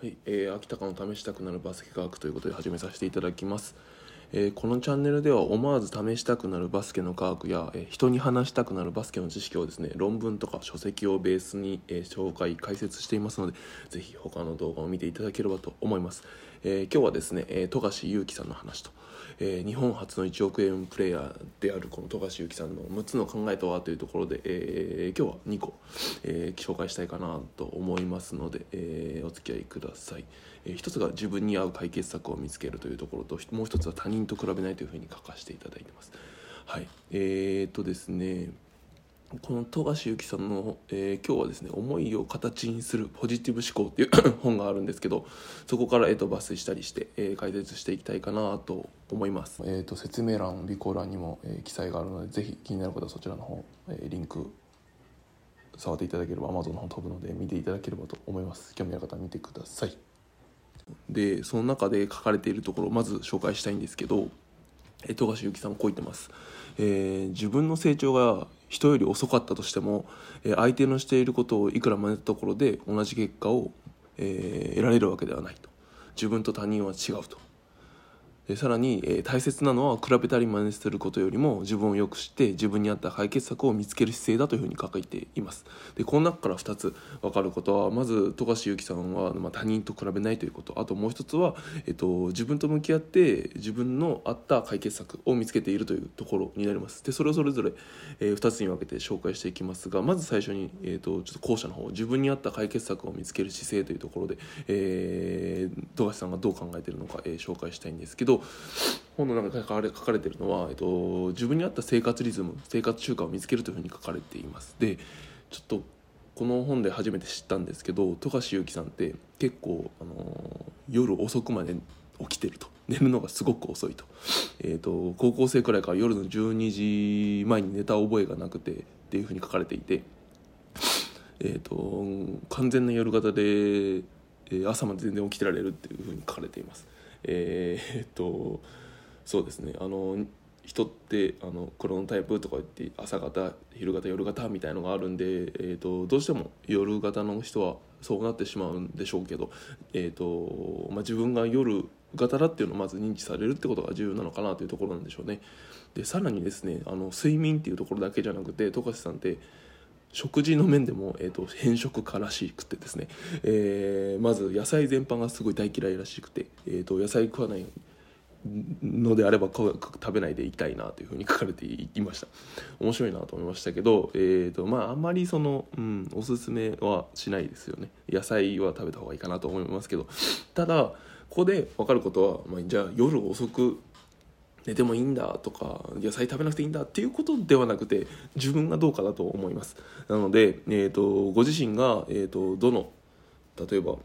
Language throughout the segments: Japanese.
はい、えー、秋高の試したくなるバスケ科学ということで始めさせていただきます、えーこのチャンネルでは思わず試したくなるバスケの科学や、えー人に話したくなるバスケの知識をですね論文とか書籍をベースに、えー紹介解説していますのでぜひ他の動画を見ていただければと思います、えー今日はですね、え富樫勇樹さんの話と、えー日本初の1億円プレイヤーであるこの富樫勇樹さんの6つの考えとはというところで、えー今日は2個、えー紹介したいかなと思いますので、えーお付き合いください、えー一つが自分に合う解決策を見つけるというところともう一つは他人と比べないというふうに書かせていただいてます。はい。えー、とですねこの富樫勇樹さんの、えー今日はですね「思いを形にするポジティブ思考」っていう 本があるんですけどそこから、えー、と抜粋したりして、えー解説していきたいかなと思います、えー、と説明欄備考欄にも、えー記載があるのでぜひ気になる方はそちらの方、えーリンク触っていただければ Amazon の方飛ぶので見ていただければと思います。興味ある方は見てください。でその中で書かれているところをまず紹介したいんですけどえー富樫勇樹さんこう言ってます、えー自分の成長が人より遅かったとしても、え相手のしていることをいくら真似たところで同じ結果を、えー得られるわけではないと。自分と他人は違うと。さらに、えー大切なのは比べたり真似することよりも自分をよく知って自分に合った解決策を見つける姿勢だというふうに書いています。でこの中から2つ分かることはまず富樫勇樹さんは、まあ、他人と比べないということ。あともう一つは、えっと、自分と向き合って自分の合った解決策を見つけているというところになります。でそれをそれぞれ、え2つに分けて紹介していきますがまず最初に、えっと、ちょっと後者の方自分に合った解決策を見つける姿勢というところで、えー、富樫さんがどう考えているのか、えー紹介したいんですけど本の中で書かれ書かれてるのは、えっと、自分に合った生活リズム生活習慣を見つけるというふうに書かれています。でちょっとこの本で初めて知ったんですけど富樫勇樹さんって結構、あの夜遅くまで起きてると。寝るのがすごく遅いと,、えー、と高校生くらいから夜の12時前に寝た覚えがなくてっていうふうに書かれていて、えー、と完全な夜型で、朝まで全然起きてられるっていうふうに書かれています。えー、とそうですねあの人ってあのクロノタイプとか言って朝型昼型夜型みたいのがあるんで、えー、とどうしても夜型の人はそうなってしまうんでしょうけど、えーとまあ、自分が夜型だっていうのをまず認知されるってことが重要なのかなというところなんでしょうね。でさらにですねあの睡眠っていうところだけじゃなくて富樫さんって食事の面でも、えー、と偏食家らしくてですね、えーまず野菜全般がすごい大嫌いらしくて、えー、と野菜食わないのであれば食べないでいたいなというふうに書かれていました。面白いなと思いましたけど、えーとまあ、あんまりその、うん、おすすめはしないですよね。野菜は食べた方がいいかなと思いますけど。ただここで分かることは、まあ、じゃあ夜遅く寝てもいいんだとか野菜食べなくていいんだっていうことではなくて自分がどうかだと思いますなので、えー、とご自身が、えー、とどの例えば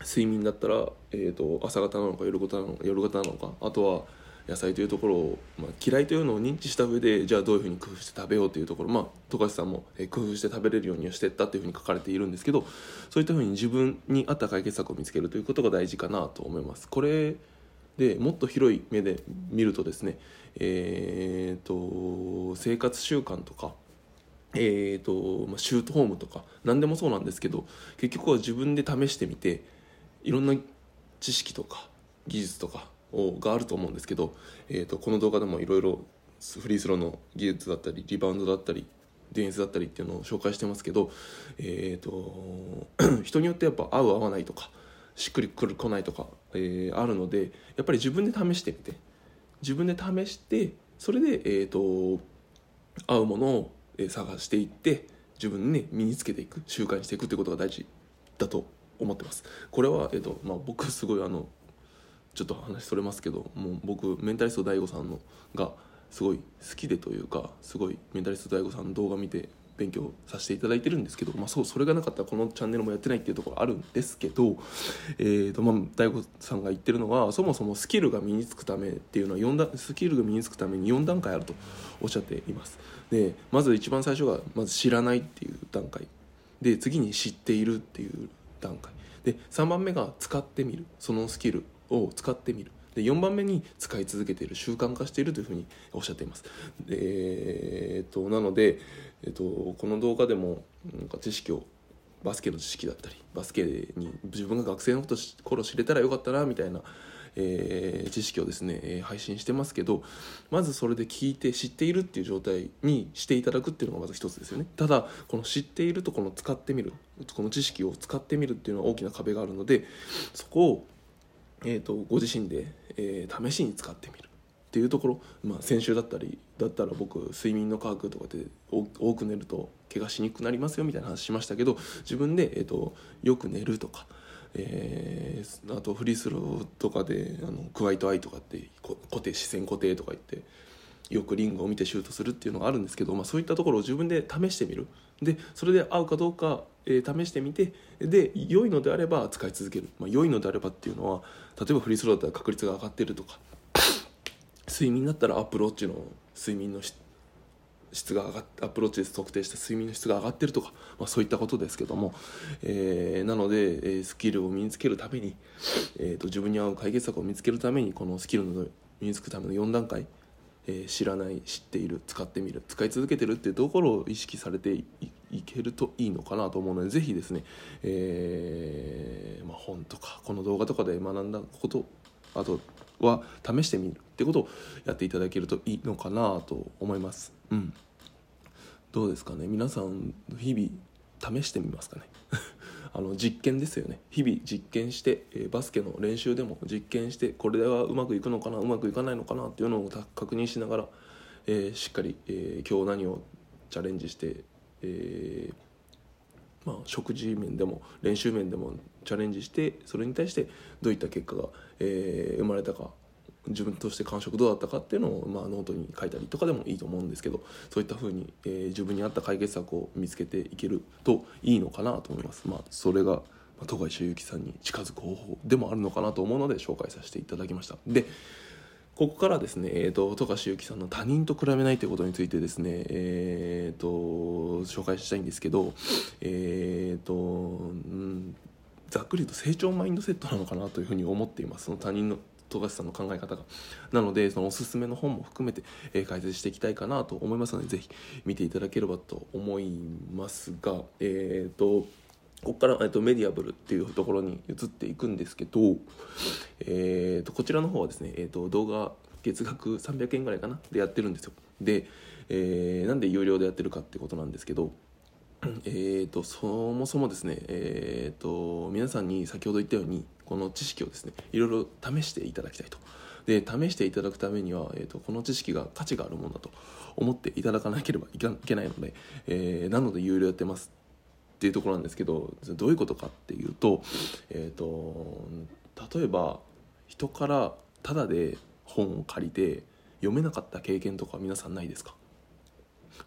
睡眠だったら、えー、と朝方なのか夜型なのか夜型なのかあとは野菜というところを、まあ、嫌いというのを認知した上でじゃあどういうふうに工夫して食べようというところまあ富樫さんも、えー工夫して食べれるようにしてったというふうに書かれているんですけどそういったふうに自分に合った解決策を見つけるということが大事かなと思います。これでもっと広い目で見るとですね、えー、と生活習慣とかえーとま、シュートホームとか何でもそうなんですけど結局は自分で試してみていろんな知識とか技術とかをがあると思うんですけど、えー、とこの動画でもいろいろフリースローの技術だったりリバウンドだったりディフェンスだったりっていうのを紹介してますけど、えー、と 人によってやっぱ合う合わないとかしっくりくる来ないとか、えーあるのでやっぱり自分で試してみて。自分で試してそれで、えー、と合うものをえ探していって自分に、ね、身につけていく習慣にしていくということが大事だと思ってます。これは、えーとまあ、僕すごいあのちょっと話それますけどもう僕メンタリスト DAIGO さんのがすごい好きでというかすごいメンタリスト DAIGO さんの動画見て勉強させていただいてるんですけど、まあ、そうそれがなかったらこのチャンネルもやってないっていうところあるんですけど、えーとまあ、大悟さんが言ってるのはそもそもスキルが身につくためっていうのは4段スキルが身につくために4段階あるとおっしゃっています。でまず一番最初がまず知らないっていう段階。で次に知っているっていう段階。で3番目が使ってみる。そのスキルを使ってみる。で4番目に使い続けている習慣化しているというふうにおっしゃっています。えーっとなので、えっと、この動画でもなんか知識をバスケの知識だったりバスケに自分が学生のこと頃知れたらよかったなみたいな、えー、知識をですね、え、配信してますけどまずそれで聞いて知っているっていう状態にしていただくっていうのがまず一つですよね。ただこの知っているとこの使ってみるこの知識を使ってみるっていうのは大きな壁があるのでそこを、えーと、ご自身で、えー、試しに使ってみるっていうところ、まあ、先週だったりだったら僕睡眠の科学とかで多く寝ると怪我しにくくなりますよみたいな話しましたけど自分で、えーと、よく寝るとか、えー、あとフリースローとかであの quiet eye とかって固定視線固定とか言ってよくリングを見てシュートするっていうのがあるんですけど、まあ、そういったところを自分で試してみる。でそれで合うかどうか、えー、試してみてで良いのであれば使い続ける、まあ、良いのであればっていうのは例えばフリースローだったら確率が上がってるとか睡眠だったらアプローチの睡眠の質が上がってアプローチで測定した睡眠の質が上がってるとか、まあ、そういったことですけども、えー、なので、え、スキルを身につけるために、えーと、自分に合う解決策を見つけるためにこのスキルの身につくための4段階、えー、知らない知っている使ってみる使い続けてるっていうところを意識されていけるといいのかなと思うのでぜひですね、えーまあ、本とかこの動画とかで学んだことあとは試してみるってことをやっていただけるといいのかなと思います。うん、どうですかね？皆さん日々試してみますかね？あの実験ですよね。日々実験して、えー、バスケの練習でも実験してこれではうまくいくのかなうまくいかないのかなっていうのを確認しながら、えー、しっかり、えー、今日何をチャレンジして、えまあ、食事面でも練習面でもチャレンジしてそれに対してどういった結果が、え生まれたか自分として感触どうだったかっていうのを、まあ、ノートに書いたりとかでもいいと思うんですけどそういったふうに、えー、自分に合った解決策を見つけていけるといいのかなと思います。まあ、それがまあ、戸谷修之さんに近づく方法でもあるのかなと思うので紹介させていただきましたでここからですね、えーと、戸谷修之さんの他人と比べないということについてですね、えーと、紹介したいんですけど、えーとうん、ざっくりと成長マインドセットなのかなというふうに思っていますその他人の富樫さんの考え方が。なのでそのおすすめの本も含めて、えー、解説していきたいかなと思いますのでぜひ見ていただければと思いますがえっ、ー、とここから、えーと、メディアブルっていうところに移っていくんですけど、えーと、こちらの方はですね、えーと動画月額300円ぐらいかなでやってるんですよ。で、えー、なんで有料でやってるかってことなんですけど えーと、そもそもですね、えーと、皆さんに先ほど言ったようにこの知識をですねいろいろ試していただきたいと。で試していただくためには、えーと、この知識が価値があるものだと思っていただかなければいけないので、えー、なので有料やってますっていうところなんですけどどういうことかっていうと,、えー、と例えば人からタダで本を借りて読めなかった経験とか皆さんないですか？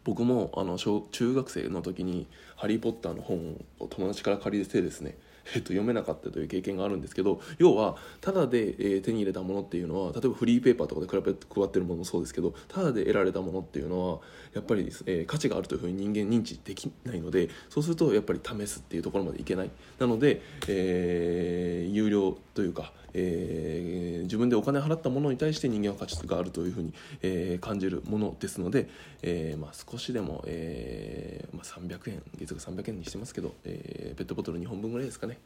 僕もあの小中学生の時に「ハリー・ポッター」の本を友達から借りてですね えっと、読めなかったという経験があるんですけど要はただで、えー、手に入れたものっていうのは例えばフリーペーパーとかで比べて配ってるものもそうですけどただで得られたものっていうのはやっぱり、えー、価値があるというふうに人間認知できないのでそうするとやっぱり試すっていうところまでいけない。なので、えー、有料というかえー、自分でお金払ったものに対して人間は価値があるというふうに、えー、感じるものですので、えーまあ、少しでも、えーまあ、300円月額300円にしてますけど、えー、ペットボトル2本分ぐらいですかね。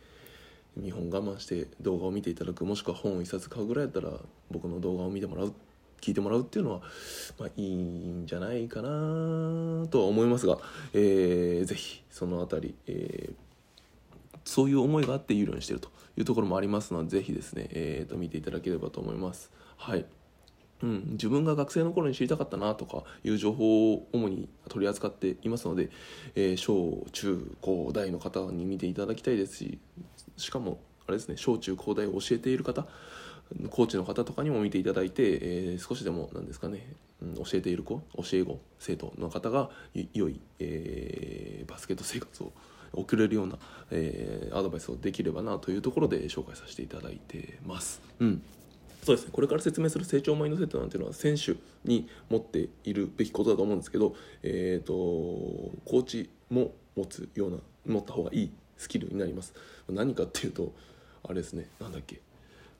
2本我慢して動画を見ていただくもしくは本を1冊買うぐらいだったら僕の動画を見てもらう聞いてもらうっていうのは、まあ、いいんじゃないかなとは思いますが、えー、ぜひその辺り、えー、そういう思いがあって有料にしてるというところもありますのでぜひですね、えーと、見ていただければと思います。はいうん、自分が学生の頃に知りたかったなとかいう情報を主に取り扱っていますので、えー、小中高大の方に見ていただきたいですししかもあれですね小中高大を教えている方コーチの方とかにも見ていただいて、えー、少しでもなんですかね、うん、教えている子教え子生徒の方が良い、えー、バスケット生活を送れるような、えー、アドバイスをできればなというところで紹介させていただいてます。うんそうですね、これから説明する成長マインドセットなんていうのは選手に持っているべきことだと思うんですけど、えーと、コーチも持つような持った方がいいスキルになります。何かっていうとあれですね。なんだっけ。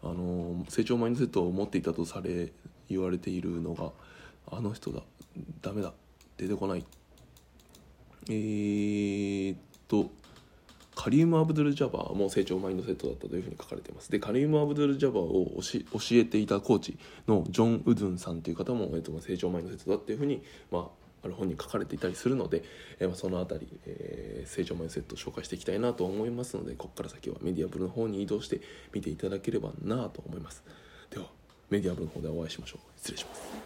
あの成長マインドセットを持っていたとされ言われているのがあの人だ。ダメだ。出てこない。えー、とカリウム・アブドゥル・ジャバーも成長マインドセットだったというふうに書かれています。でカリウム・アブドゥル・ジャバーを教えていたコーチのジョン・ウドゥンさんという方も、えー、と成長マインドセットだっていうふうに、まあ、ある本に書かれていたりするので、えー、その辺り、えー、成長マインドセットを紹介していきたいなと思いますのでここから先はメディアブルの方に移動して見ていただければなと思います。ではメディアブルの方でお会いしましょう。失礼します。